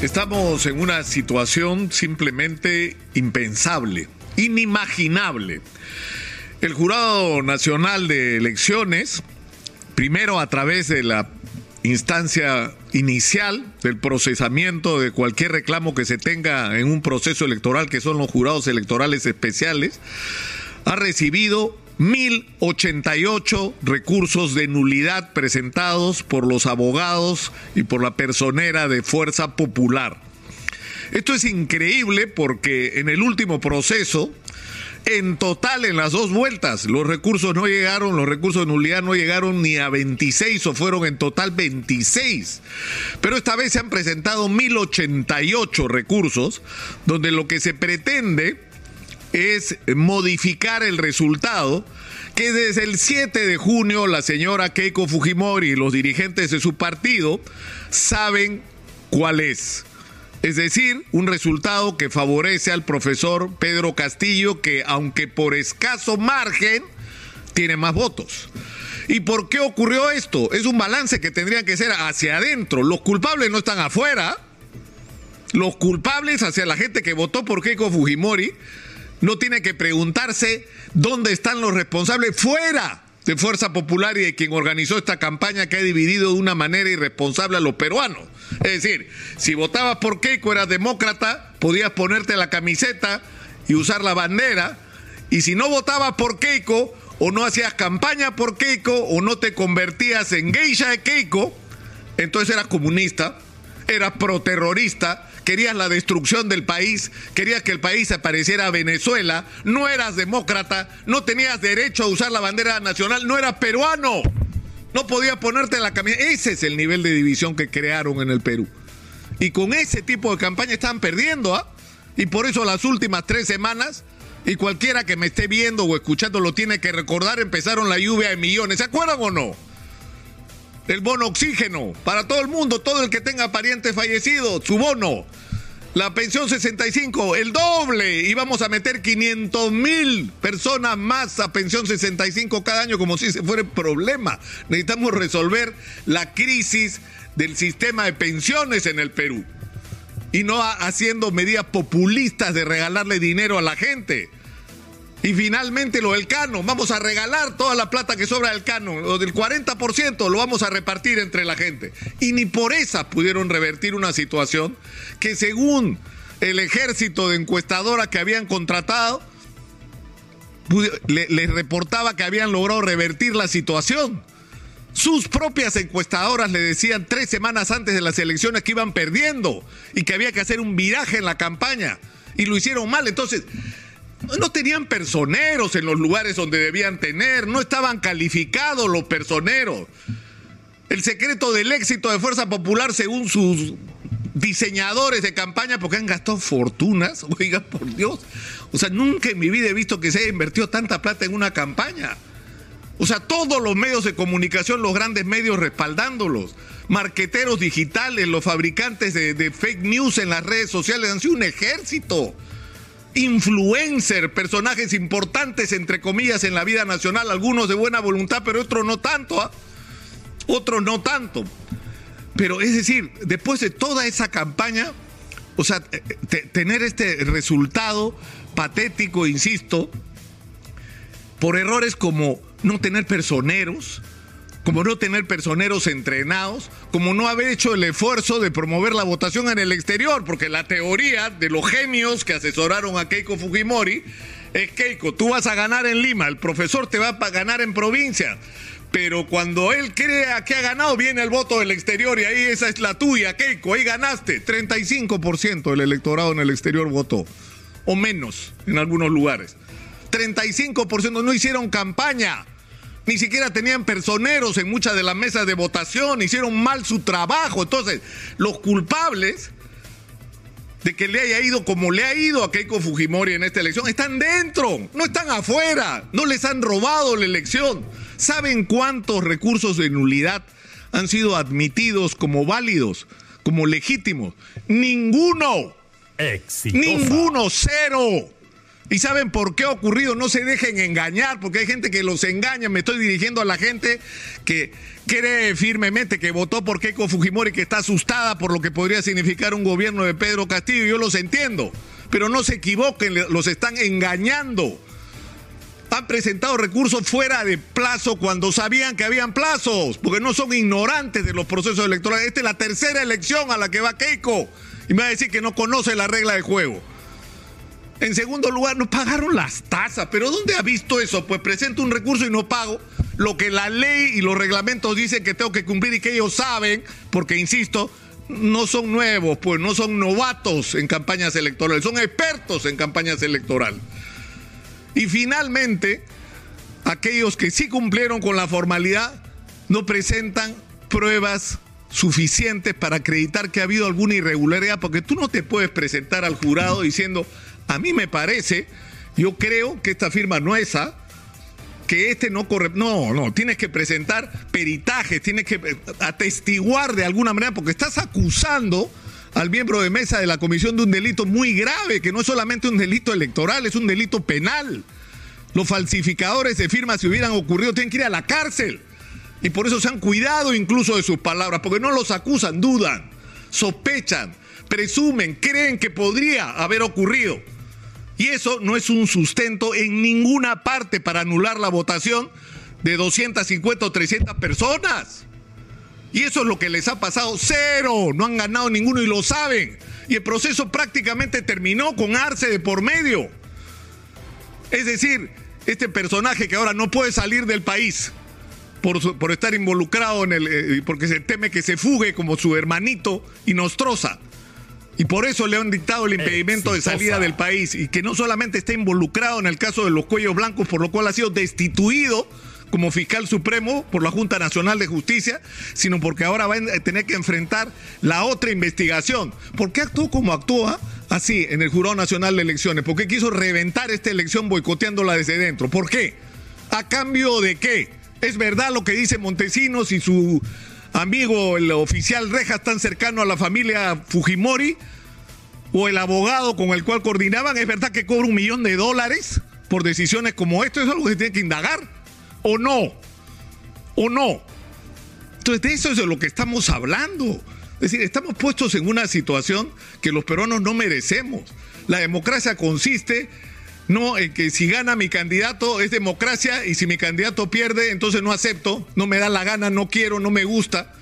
Estamos en una situación simplemente impensable, inimaginable. El Jurado Nacional de Elecciones, primero a través de la instancia inicial del procesamiento de cualquier reclamo que se tenga en un proceso electoral, que son los jurados electorales especiales, ha recibido 1.088 recursos de nulidad presentados por los abogados y por la personera de Fuerza Popular. Esto es increíble porque en el último proceso, en total en las dos vueltas, los recursos no llegaron, los recursos de nulidad no llegaron ni a 26 o fueron en total 26. Pero esta vez se han presentado 1.088 recursos donde lo que se pretende es modificar el resultado que desde el 7 de junio la señora Keiko Fujimori y los dirigentes de su partido saben cuál es. Es decir, un resultado que favorece al profesor Pedro Castillo, que aunque por escaso margen, tiene más votos. ¿Y por qué ocurrió esto? Es un balance que tendría que ser hacia adentro. Los culpables no están afuera. Los culpables hacia la gente que votó por Keiko Fujimori no tiene que preguntarse dónde están los responsables fuera de Fuerza Popular y de quien organizó esta campaña que ha dividido de una manera irresponsable a los peruanos. Es decir, si votabas por Keiko, eras demócrata, podías ponerte la camiseta y usar la bandera, y si no votabas por Keiko, o no hacías campaña por Keiko, o no te convertías en geisha de Keiko, entonces eras comunista, eras proterrorista, querías la destrucción del país, querías que el país se pareciera a Venezuela, no eras demócrata, no tenías derecho a usar la bandera nacional, no eras peruano, no podías ponerte la camisa. Ese es el nivel de división que crearon en el Perú. Y con ese tipo de campaña están perdiendo, ¿ah? Y por eso las últimas tres semanas, y cualquiera que me esté viendo o escuchando lo tiene que recordar, empezaron la lluvia de millones. ¿Se acuerdan o no? El bono oxígeno para todo el mundo, todo el que tenga parientes fallecidos, su bono. La pensión 65, el doble. Y vamos a meter 500 mil personas más a pensión 65 cada año como si se fuera problema. Necesitamos resolver la crisis del sistema de pensiones en el Perú. Y no haciendo medidas populistas de regalarle dinero a la gente. Y finalmente lo del cano, vamos a regalar toda la plata que sobra del cano, lo del 40% lo vamos a repartir entre la gente. Y ni por esa pudieron revertir una situación que según el ejército de encuestadora que habían contratado, les reportaba que habían logrado revertir la situación. Sus propias encuestadoras le decían tres semanas antes de las elecciones que iban perdiendo y que había que hacer un viraje en la campaña. Y lo hicieron mal. Entonces, no tenían personeros en los lugares donde debían tener, no estaban calificados los personeros. El secreto del éxito de Fuerza Popular, según sus diseñadores de campaña, porque han gastado fortunas, oiga, por Dios. O sea, nunca en mi vida he visto que se haya invertido tanta plata en una campaña. O sea, todos los medios de comunicación, los grandes medios respaldándolos, marqueteros digitales, los fabricantes de, de fake news en las redes sociales han sido un ejército influencer, personajes importantes, entre comillas, en la vida nacional, algunos de buena voluntad, pero otros no tanto, ¿ah? otros no tanto. Pero es decir, después de toda esa campaña, o sea, tener este resultado patético, insisto, por errores como no tener personeros, como no tener personeros entrenados, como no haber hecho el esfuerzo de promover la votación en el exterior, porque la teoría de los genios que asesoraron a Keiko Fujimori es Keiko, tú vas a ganar en Lima, el profesor te va a ganar en provincia. Pero cuando él crea que ha ganado, viene el voto del exterior y ahí esa es la tuya, Keiko, ahí ganaste. 35% del electorado en el exterior votó, o menos en algunos lugares. 35% no hicieron campaña. Ni siquiera tenían personeros en muchas de las mesas de votación, hicieron mal su trabajo. Entonces, los culpables de que le haya ido como le ha ido a Keiko Fujimori en esta elección están dentro, no están afuera, no les han robado la elección. ¿Saben cuántos recursos de nulidad han sido admitidos como válidos, como legítimos? Ninguno. Ninguno, cero. ¿Y saben por qué ha ocurrido? No se dejen engañar, porque hay gente que los engaña. Me estoy dirigiendo a la gente que cree firmemente que votó por Keiko Fujimori, que está asustada por lo que podría significar un gobierno de Pedro Castillo. Yo los entiendo, pero no se equivoquen, los están engañando. Han presentado recursos fuera de plazo cuando sabían que habían plazos, porque no son ignorantes de los procesos electorales. Esta es la tercera elección a la que va Keiko y me va a decir que no conoce la regla de juego. En segundo lugar, no pagaron las tasas. ¿Pero dónde ha visto eso? Pues presento un recurso y no pago lo que la ley y los reglamentos dicen que tengo que cumplir y que ellos saben, porque insisto, no son nuevos, pues no son novatos en campañas electorales, son expertos en campañas electorales. Y finalmente, aquellos que sí cumplieron con la formalidad no presentan pruebas suficientes para acreditar que ha habido alguna irregularidad, porque tú no te puedes presentar al jurado diciendo, a mí me parece, yo creo que esta firma no es esa, que este no corre. No, no, tienes que presentar peritajes, tienes que eh, atestiguar de alguna manera, porque estás acusando al miembro de mesa de la comisión de un delito muy grave, que no es solamente un delito electoral, es un delito penal. Los falsificadores de firmas, si hubieran ocurrido, tienen que ir a la cárcel. Y por eso se han cuidado incluso de sus palabras, porque no los acusan, dudan, sospechan, presumen, creen que podría haber ocurrido. Y eso no es un sustento en ninguna parte para anular la votación de 250 o 300 personas. Y eso es lo que les ha pasado. Cero. No han ganado ninguno y lo saben. Y el proceso prácticamente terminó con Arce de por medio. Es decir, este personaje que ahora no puede salir del país por, estar involucrado en el. Eh, porque se teme que se fugue como su hermanito y nos troza. Y por eso le han dictado el impedimento de salida del país y que no solamente está involucrado en el caso de los cuellos blancos, por lo cual ha sido destituido como fiscal supremo por la Junta Nacional de Justicia, sino porque ahora va a tener que enfrentar la otra investigación. ¿Por qué actuó como actúa así en el Jurado Nacional de Elecciones? ¿Por qué quiso reventar esta elección boicoteándola desde dentro? ¿Por qué? ¿A cambio de qué? ¿Es verdad lo que dice Montesinos y su amigo, el oficial Rejas, tan cercano a la familia Fujimori, o el abogado con el cual coordinaban, ¿es verdad que cobra un millón de dólares por decisiones como esto? ¿Es algo que se tiene que indagar? ¿O no? ¿O no? Entonces, de eso es de lo que estamos hablando. Es decir, estamos puestos en una situación que los peruanos no merecemos. La democracia consiste no en que si gana mi candidato es democracia y si mi candidato pierde, entonces no acepto, no me da la gana, no quiero, no me gusta.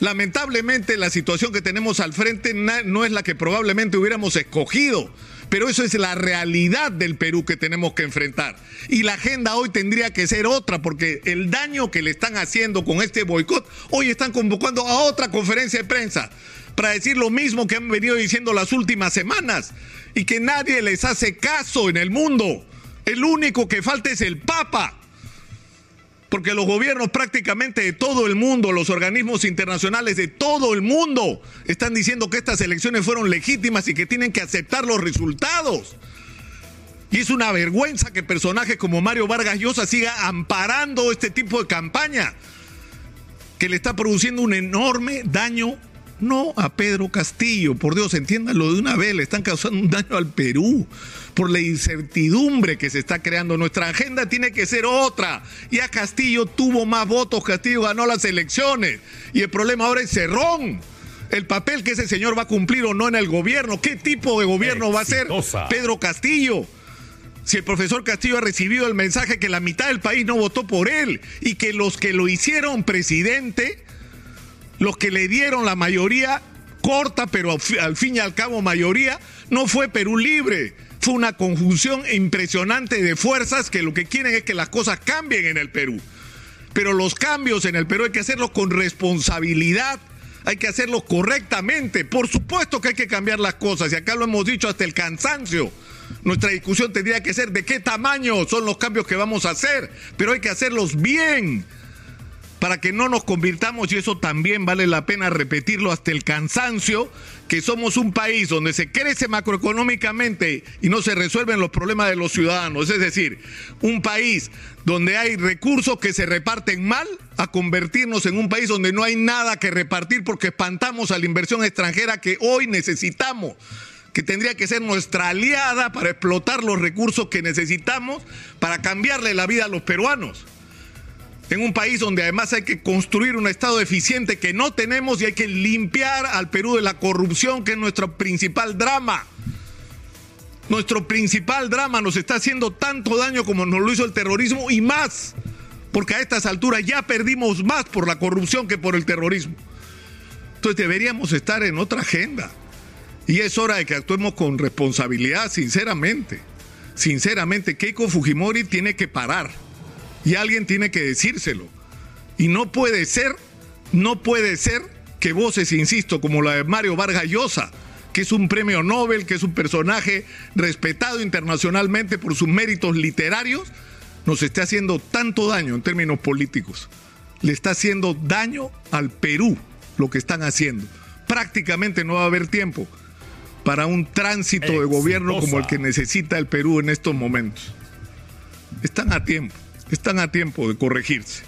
Lamentablemente la situación que tenemos al frente no es la que probablemente hubiéramos escogido, pero eso es la realidad del Perú que tenemos que enfrentar. Y la agenda hoy tendría que ser otra, porque el daño que le están haciendo con este boicot, hoy están convocando a otra conferencia de prensa para decir lo mismo que han venido diciendo las últimas semanas y que nadie les hace caso en el mundo. El único que falta es el Papa. Porque los gobiernos prácticamente de todo el mundo, los organismos internacionales de todo el mundo, están diciendo que estas elecciones fueron legítimas y que tienen que aceptar los resultados. Y es una vergüenza que personajes como Mario Vargas Llosa siga amparando este tipo de campaña que le está produciendo un enorme daño no a Pedro Castillo, por Dios, entiéndanlo de una vez, le están causando un daño al Perú por la incertidumbre que se está creando. Nuestra agenda tiene que ser otra. Ya Castillo tuvo más votos, Castillo ganó las elecciones y el problema ahora es Cerrón. El papel que ese señor va a cumplir o no en el gobierno, qué tipo de gobierno va a ser Pedro Castillo si el profesor Castillo ha recibido el mensaje que la mitad del país no votó por él y que los que lo hicieron presidente los que le dieron la mayoría corta, pero al fin y al cabo mayoría, no fue Perú libre. Fue una conjunción impresionante de fuerzas que lo que quieren es que las cosas cambien en el Perú. Pero los cambios en el Perú hay que hacerlos con responsabilidad, hay que hacerlos correctamente. Por supuesto que hay que cambiar las cosas, y acá lo hemos dicho hasta el cansancio. Nuestra discusión tendría que ser de qué tamaño son los cambios que vamos a hacer, pero hay que hacerlos bien para que no nos convirtamos, y eso también vale la pena repetirlo hasta el cansancio, que somos un país donde se crece macroeconómicamente y no se resuelven los problemas de los ciudadanos. Es decir, un país donde hay recursos que se reparten mal, a convertirnos en un país donde no hay nada que repartir porque espantamos a la inversión extranjera que hoy necesitamos que tendría que ser nuestra aliada para explotar los recursos que necesitamos para cambiarle la vida a los peruanos. En un país donde además hay que construir un Estado eficiente que no tenemos y hay que limpiar al Perú de la corrupción, que es nuestro principal drama. Nuestro principal drama nos está haciendo tanto daño como nos lo hizo el terrorismo y más, porque a estas alturas ya perdimos más por la corrupción que por el terrorismo. Entonces deberíamos estar en otra agenda. Y es hora de que actuemos con responsabilidad, sinceramente. Sinceramente, Keiko Fujimori tiene que parar. Y alguien tiene que decírselo. Y no puede ser, no puede ser que voces, insisto, como la de Mario Vargas Llosa, que es un premio Nobel, que es un personaje respetado internacionalmente por sus méritos literarios, nos esté haciendo tanto daño en términos políticos. Le está haciendo daño al Perú lo que están haciendo. Prácticamente no va a haber tiempo para un tránsito de gobierno como el que necesita el Perú en estos momentos. Están a tiempo, están a tiempo de corregirse.